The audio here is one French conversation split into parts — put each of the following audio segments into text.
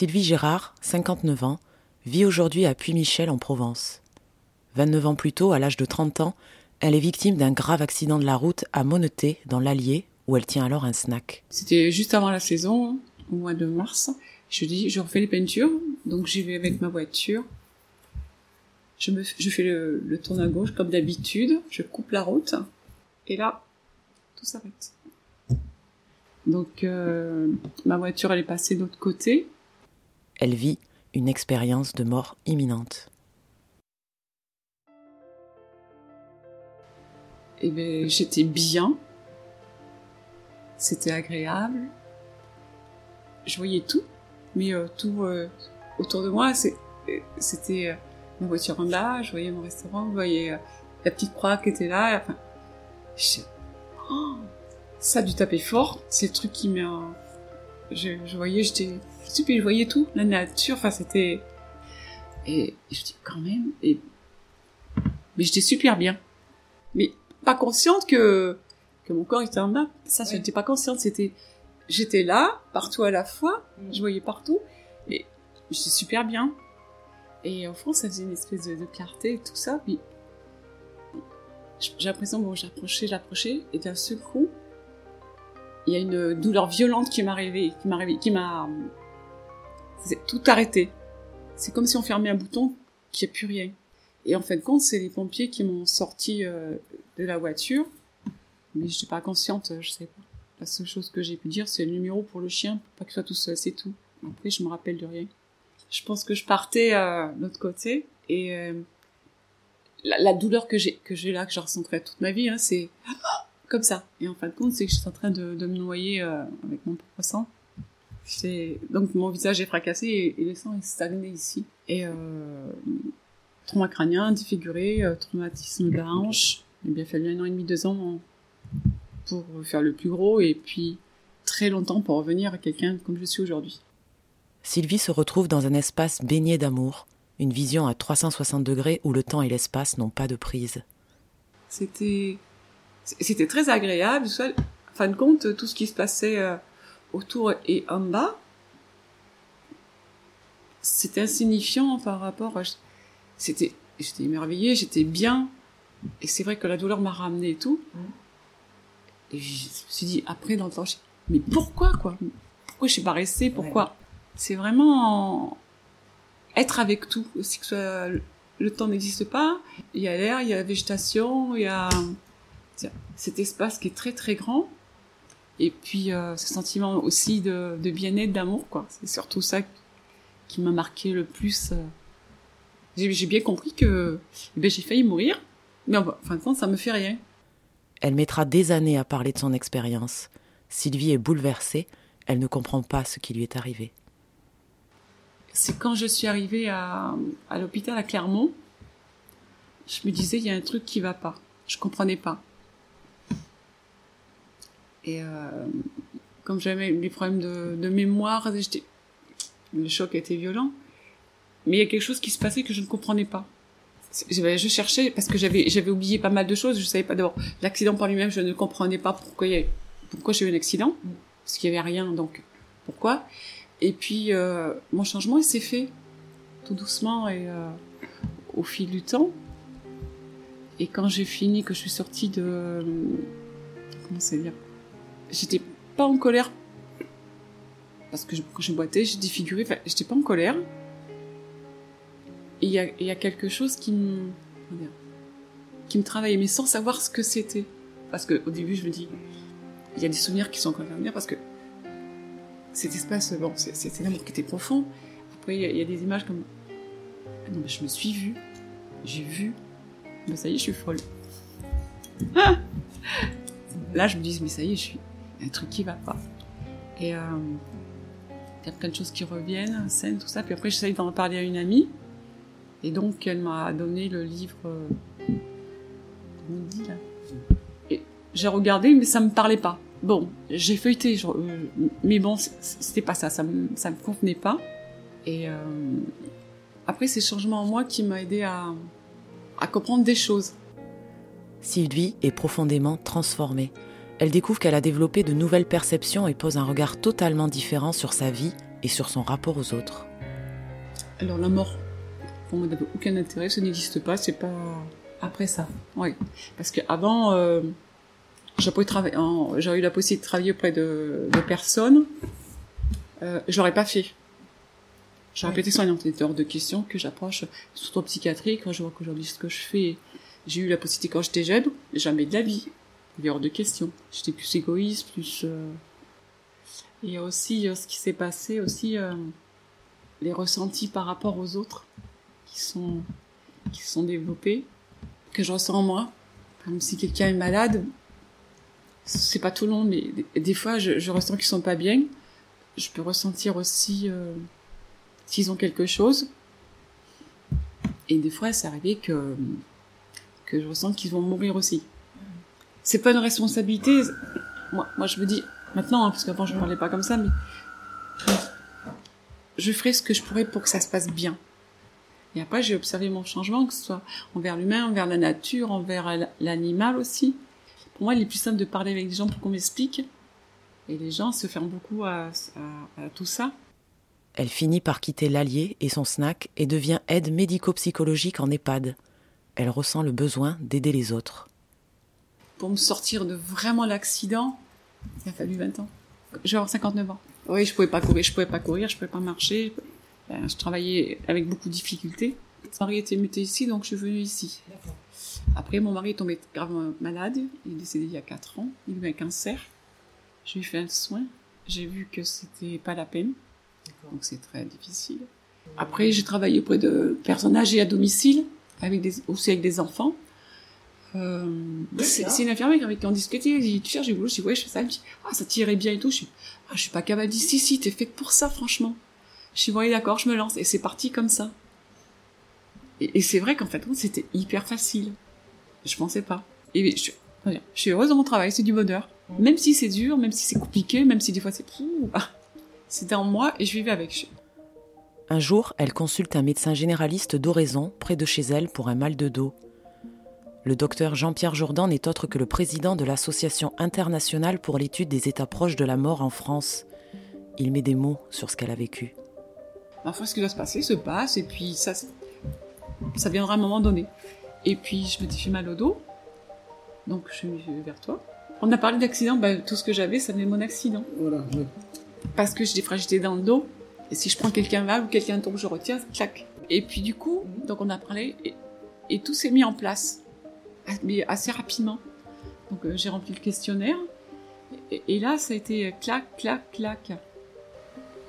Sylvie Gérard, 59 ans, vit aujourd'hui à Puy-Michel en Provence. 29 ans plus tôt, à l'âge de 30 ans, elle est victime d'un grave accident de la route à Moneté, dans l'Allier, où elle tient alors un snack. C'était juste avant la saison, au mois de mars. Je dis, je refais les peintures, donc j'y vais avec ma voiture. Je, fais le, le à gauche comme d'habitude, je coupe la route, et là, tout s'arrête. Donc euh, ma voiture, elle est passée de l'autre côté. Elle vit une expérience de mort imminente. Eh ben, j'étais bien. C'était agréable. Je voyais tout, mais euh, tout euh, autour de moi, c'était ma voiture en bas, je voyais mon restaurant, je voyais la petite croix qui était là. Oh ça du taper fort, c'est le truc qui m'a... Je, je voyais, j'étais... Je je voyais tout, la nature, enfin c'était... Et, je dis quand même... Et... Mais j'étais super bien. Mais pas consciente que, que mon corps était en bas. Ça, je n'étais pas consciente, c'était... J'étais là, partout à la fois, mm. je voyais partout, et j'étais super bien. Et au fond, ça faisait une espèce de, clarté et tout ça, puis j'ai l'impression, bon, j'approchais, j'approchais, et d'un seul coup, il y a une douleur violente qui m'est arrivée, qui m'a qui m'a tout arrêté. C'est comme si on fermait un bouton, qu'il n'y a plus rien. Et en fin de compte, c'est les pompiers qui m'ont sorti euh, de la voiture, mais je n'étais pas consciente, je sais pas. La seule chose que j'ai pu dire, c'est le numéro pour le chien, pour pas qu'il soit tout seul, c'est tout. Après, je me rappelle de rien. Je pense que je partais euh, de l'autre côté et euh, la, douleur que j'ai que j'ai là, que je ressentirai toute ma vie, hein, c'est comme ça. Et en fin de compte, c'est que je suis en train de, de me noyer euh, avec mon propre sang. Donc mon visage est fracassé et, le sang est stagné ici. Et euh, trauma crânien, défiguré, euh, traumatisme de la hanche. Il a bien fallu un an et demi, deux ans pour faire le plus gros et puis très longtemps pour revenir à quelqu'un comme je suis aujourd'hui. Sylvie se retrouve dans un espace baigné d'amour, une vision à 360 degrés où le temps et l'espace n'ont pas de prise. C'était c'était très agréable. En fin de compte, tout ce qui se passait euh, autour et en bas, c'était insignifiant par rapport à... C'était, j'étais émerveillée, j'étais bien. Et c'est vrai que la douleur m'a ramené et tout. Et je me suis dit, après, dans le temps, mais pourquoi, quoi? Pourquoi je suis pas restée? Pourquoi? C'est vraiment être avec tout. Aussi que le temps n'existe pas. Il y a l'air, il y a la végétation, il y a cet espace qui est très très grand et puis euh, ce sentiment aussi de, bien-être, d'amour quoi. C'est surtout ça qui m'a marqué le plus. Euh. J'ai bien compris que eh ben, j'ai failli mourir, mais en fin de compte ça me fait rien. Elle mettra des années à parler de son expérience. Sylvie est bouleversée, elle ne comprend pas ce qui lui est arrivé. C'est quand je suis arrivée à, à l'hôpital à Clermont, je me disais il y a un truc qui va pas. Je comprenais pas. Et euh, comme j'avais des problèmes de, de mémoire, le choc était violent. Mais il y a quelque chose qui se passait que je ne comprenais pas. Je cherchais parce que j'avais j'avais oublié pas mal de choses. Je savais pas d'abord l'accident par lui-même. Je ne comprenais pas pourquoi il y pourquoi j'ai eu un accident parce qu'il y avait rien. Donc pourquoi? Et puis euh, mon changement il s'est fait tout doucement et euh, au fil du temps. Et quand j'ai fini, que je suis sortie de comment c'est dire? J'étais pas en colère parce que quand j'ai boité, j'ai défiguré, enfin, j'étais pas en colère. Et il y a, quelque chose qui me, qui me travaillait, mais sans savoir ce que c'était. Parce que au début, je me dis, il y a des souvenirs qui sont encore venir parce que cet espace, bon, c'était un amour qui était profond. Après, il y, a des images comme, ah non, mais je me suis vue, j'ai vu, mais ça y est, je suis folle. Là, je me dis, mais ça y est, je suis, un truc qui va pas. Et euh, il y a plein de choses qui reviennent, scène, tout ça. Puis après, j'essaye d'en parler à une amie. Et donc, elle m'a donné le livre. Euh, comment on dit là? J'ai regardé, mais ça me parlait pas. Bon, j'ai feuilleté, euh, mais bon, c'était pas ça, ça me, ça me convenait pas. Et euh, après, c'est le changement en moi qui m'a aidé à, à comprendre des choses. Sylvie est profondément transformée elle découvre qu'elle a développé de nouvelles perceptions et pose un regard totalement différent sur sa vie et sur son rapport aux autres. Alors la mort, pour moi, n'avait aucun intérêt, ça n'existe pas, c'est pas après ça. Oui, parce qu'avant, euh, j'aurais eu la possibilité de travailler auprès de, de personnes, euh, j'aurais pas fait. J'aurais ouais. été soignante, il hors de question que j'approche, surtout en psychiatrie, quand je vois qu'aujourd'hui ce que je fais, j'ai eu la possibilité quand j'étais jeune, jamais de la vie. Il hors de question. J'étais plus égoïste, plus... Euh... Et aussi, euh, ce qui s'est passé, aussi, euh, les ressentis par rapport aux autres qui sont, qui sont développés, que je ressens en moi. Comme si quelqu'un est malade, c'est pas tout le monde, mais des, des fois, je, je ressens qu'ils sont pas bien. Je peux ressentir aussi euh, s'ils ont quelque chose. Et des fois, c'est arrivé que, que je ressens qu'ils vont mourir aussi. C'est pas une responsabilité. Moi, moi je me dis, maintenant, hein, parce qu'avant je ne parlais pas comme ça, mais je, ferai ce que je pourrais pour que ça se passe bien. Et après, j'ai observé mon changement, que ce soit envers l'humain, envers la nature, envers l'animal aussi. Pour moi, il est plus simple de parler avec des gens pour qu'on m'explique. Et les gens se ferment beaucoup à, à, à tout ça. Elle finit par quitter l'Allier et son snack et devient aide médico-psychologique en EHPAD. Elle ressent le besoin d'aider les autres. Pour me sortir de vraiment l'accident, il a fallu 20 ans. Je vais avoir 59 ans. Oui, je pouvais pas courir, je pouvais pas courir, je pouvais pas marcher. Ben, je travaillais avec beaucoup de difficultés. Mon mari était muté ici, donc je suis venue ici. Après, mon mari est tombé gravement malade. Il est décédé il y a 4 ans. Il a eu un cancer. Je lui ai fait un soin. J'ai vu que c'était pas la peine. Donc c'est très difficile. Après, j'ai travaillé auprès de personnes âgées à domicile, avec des, aussi avec des enfants. Euh, c'est une infirmière avec qui on discutait. Elle dit, tu cherches du boulot? Je dis, ouais, je fais ça. Elle me dit, ah, ça t'irait bien et tout. Je suis, ah, je suis pas capable. Elle dit, si, si, t'es faite pour ça, franchement. Je suis, ouais, d'accord, je me lance. Et c'est parti comme ça. Et, et c'est vrai qu'en fait, c'était hyper facile. Je pensais pas. Et je, je suis heureuse dans mon travail, c'est du bonheur. Même si c'est dur, même si c'est compliqué, même si des fois c'est c'était en moi et je vivais avec. Un jour, elle consulte un médecin généraliste d'Oraison, près de chez elle, pour un mal de dos. Le docteur Jean-Pierre Jourdan n'est autre que le président de l'Association internationale pour l'étude des états proches de la mort en France. Il met des mots sur ce qu'elle a vécu. Parfois, ce qui doit se passer se passe, et puis ça, ça viendra à un moment donné. Et puis, je me dis, j'ai mal au dos, donc je suis vers toi. On a parlé d'accident, ben, tout ce que j'avais, ça venait de mon accident. Voilà. Oui. Parce que j'ai des fragilités dans le dos, et si je prends quelqu'un mal ou quelqu'un tombe, je retiens, clac. Et puis du coup, donc on a parlé, et, et tout s'est mis en place, mais assez rapidement. Donc euh, j'ai rempli le questionnaire, et, et, là ça a été clac, clac, clac.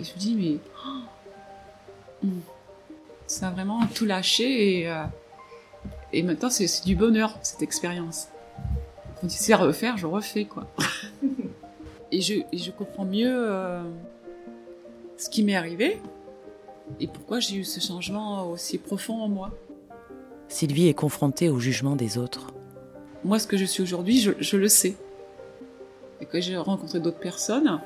Et je me dis, mais... Oh, ça a vraiment tout lâché, et, euh, et maintenant c'est du bonheur, cette expérience. Dit, c'est à refaire, je refais, quoi. et, je, et je comprends mieux euh, ce qui m'est arrivé et pourquoi j'ai eu ce changement aussi profond en moi. Sylvie est confrontée au jugement des autres. Moi, ce que je suis aujourd'hui, je, le sais. Et quand j'ai rencontré d'autres personnes,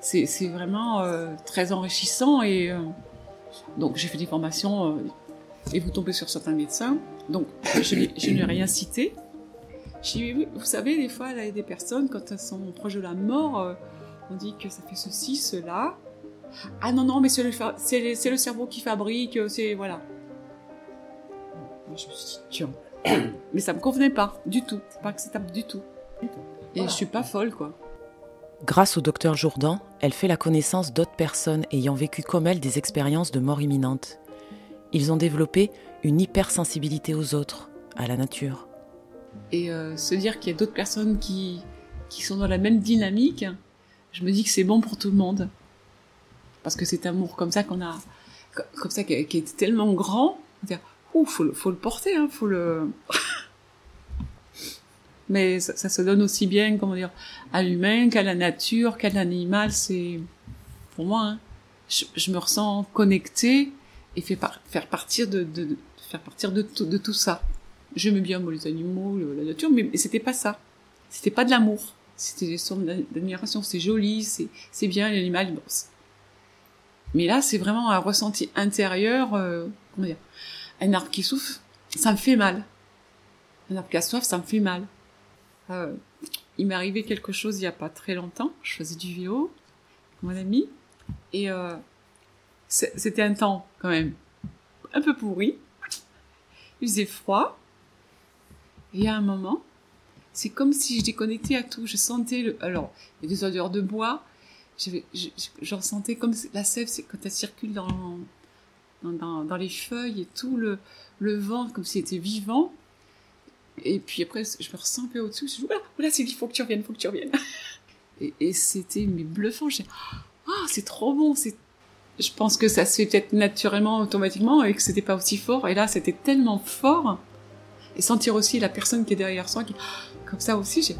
c'est vraiment euh, très enrichissant. Et euh, donc, j'ai fait des formations euh, et vous tombez sur certains médecins. Donc, je, n'ai rien cité. Vous savez, des fois, il y a des personnes, quand elles sont proches de la mort, on dit que ça fait ceci, cela. Ah non, non, mais c'est le, le, cerveau qui fabrique, c'est... Voilà. Moi, je me suis dit, tiens. mais ça me convenait pas, du tout. C'est pas acceptable du tout. Et je suis pas folle, quoi. Grâce au docteur Jourdan, elle fait la connaissance d'autres personnes ayant vécu comme elle des expériences de mort imminente. Ils ont développé une hypersensibilité aux autres, à la nature et euh, se dire qu'il y a d'autres personnes qui, qui sont dans la même dynamique, je me dis que c'est bon pour tout le monde. Parce que cet amour comme ça qu'on a, comme ça, qui, est tellement grand, ouh, faut faut le porter, hein, faut le. Mais ça, ça, se donne aussi bien, comment dire, à l'humain qu'à la nature, qu'à l'animal. C'est, pour moi, hein, je, je, me ressens connectée et fait par, faire partir de, de, de, faire partir de tout, de tout ça. J'aimais bien moi, les animaux, la nature, mais c'était pas ça. C'était pas de l'amour. C'était des formes d'admiration. C'est joli, c'est c'est bien l'animal. Bon, mais là, c'est vraiment un ressenti intérieur. Euh, comment dire Un arbre qui souffle, ça me fait mal. Un arbre qui a soif, ça me fait mal. Euh, il m'est arrivé quelque chose il y a pas très longtemps. Je faisais du vélo, mon ami, et euh, c'était un temps quand même un peu pourri. Il faisait froid. Et à un moment, c'est comme si je déconnectais à tout. Je sentais alors, il y a des odeurs de bois. Je, je, ressentais comme la sève, quand elle circule dans, dans, les feuilles et tout, le, vent, comme si c'était vivant. Et puis après, je me ressens un peu au-dessus. Je dis, voilà, voilà, c'est il faut que tu reviennes, faut que tu reviennes. Et, c'était, mais bluffant. J'ai, ah, c'est trop bon, je pense que ça se fait peut-être naturellement, automatiquement, et que c'était pas aussi fort. Et là, c'était tellement fort. Et sentir aussi la personne qui est derrière soi, qui, comme ça aussi, j'ai,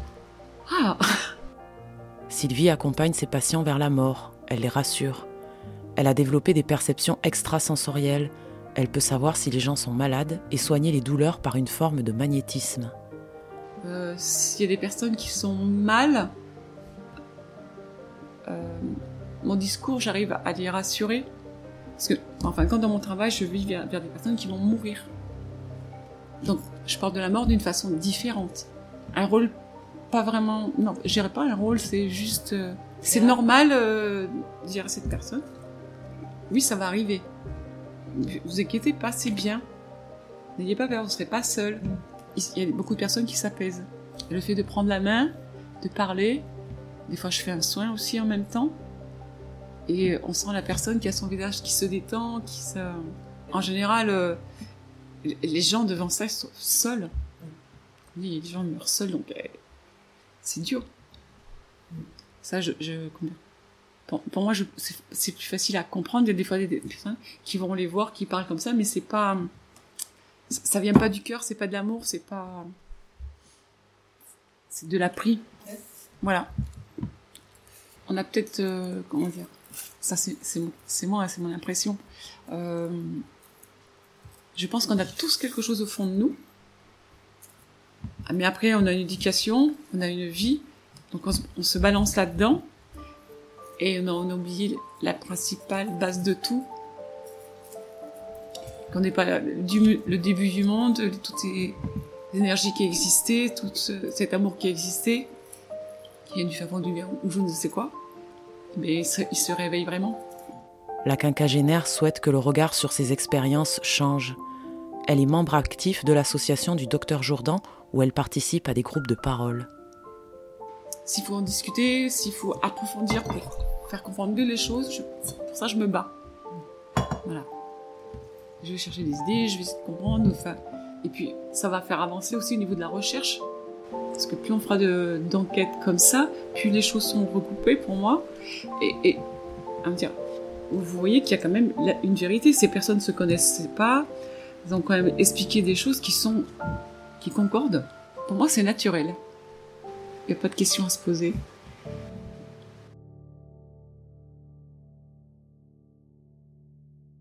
ah. Sylvie accompagne ses patients vers la mort. Elle les rassure. Elle a développé des perceptions extrasensorielles. Elle peut savoir si les gens sont malades et soigner les douleurs par une forme de magnétisme. Euh, S'il y a des personnes qui sont mal, euh, mon discours, j'arrive à les rassurer. Parce que, enfin, quand dans mon travail, je vis vers, des personnes qui vont mourir. Donc, je parle de la mort d'une façon différente. Un rôle pas vraiment... Non, je dirais pas un rôle, c'est juste... Euh, c'est normal euh, de dire à cette personne, oui, ça va arriver. Vous inquiétez pas, c'est bien. N'ayez pas peur, vous ne serez pas seul. Il y a beaucoup de personnes qui s'apaisent. Le fait de prendre la main, de parler, des fois je fais un soin aussi en même temps, et on sent la personne qui a son visage qui se détend, qui se... En général, euh, les gens devant ça sont seuls. Oui, les gens meurent seuls, donc euh, c'est dur. Ça, je... je pour, moi, c'est plus facile à comprendre. Il y a des fois des, personnes qui vont les voir, qui parlent comme ça, mais c'est pas... Ça vient pas du cœur, c'est pas de l'amour, c'est pas... C'est de l'appris. Voilà. On a peut-être... Euh, comment dire? Ça, c'est moi, c'est mon impression. Euh, je pense qu'on a tous quelque chose au fond de nous. Ah, mais après, on a une éducation, on a une vie. Donc, on, se balance là-dedans. Et on a, a, oublié la principale base de tout. Qu'on n'est pas le début du monde, toutes ces énergies qui existaient, tout cet amour qui existait, qui est du favant du bien ou je ne sais quoi mais il se, réveille vraiment. La quinquagénaire souhaite que le regard sur ses expériences change. Elle est membre actif de l'association du docteur Jourdan où elle participe à des groupes de parole. S'il faut en discuter, s'il faut approfondir pour faire comprendre mieux les choses, pour ça je me bats. Voilà. Je vais chercher des idées, je vais essayer de comprendre. et puis ça va faire avancer aussi au niveau de la recherche. Parce que plus on fera d'enquêtes comme ça, plus les choses sont recoupées pour moi. Et, à me dire, vous voyez qu'il y a quand même une vérité. Ces personnes ne se connaissent pas. Ils ont quand même expliqué des choses qui sont, qui concordent. Pour moi, c'est naturel. Il n'y a pas de question à se poser.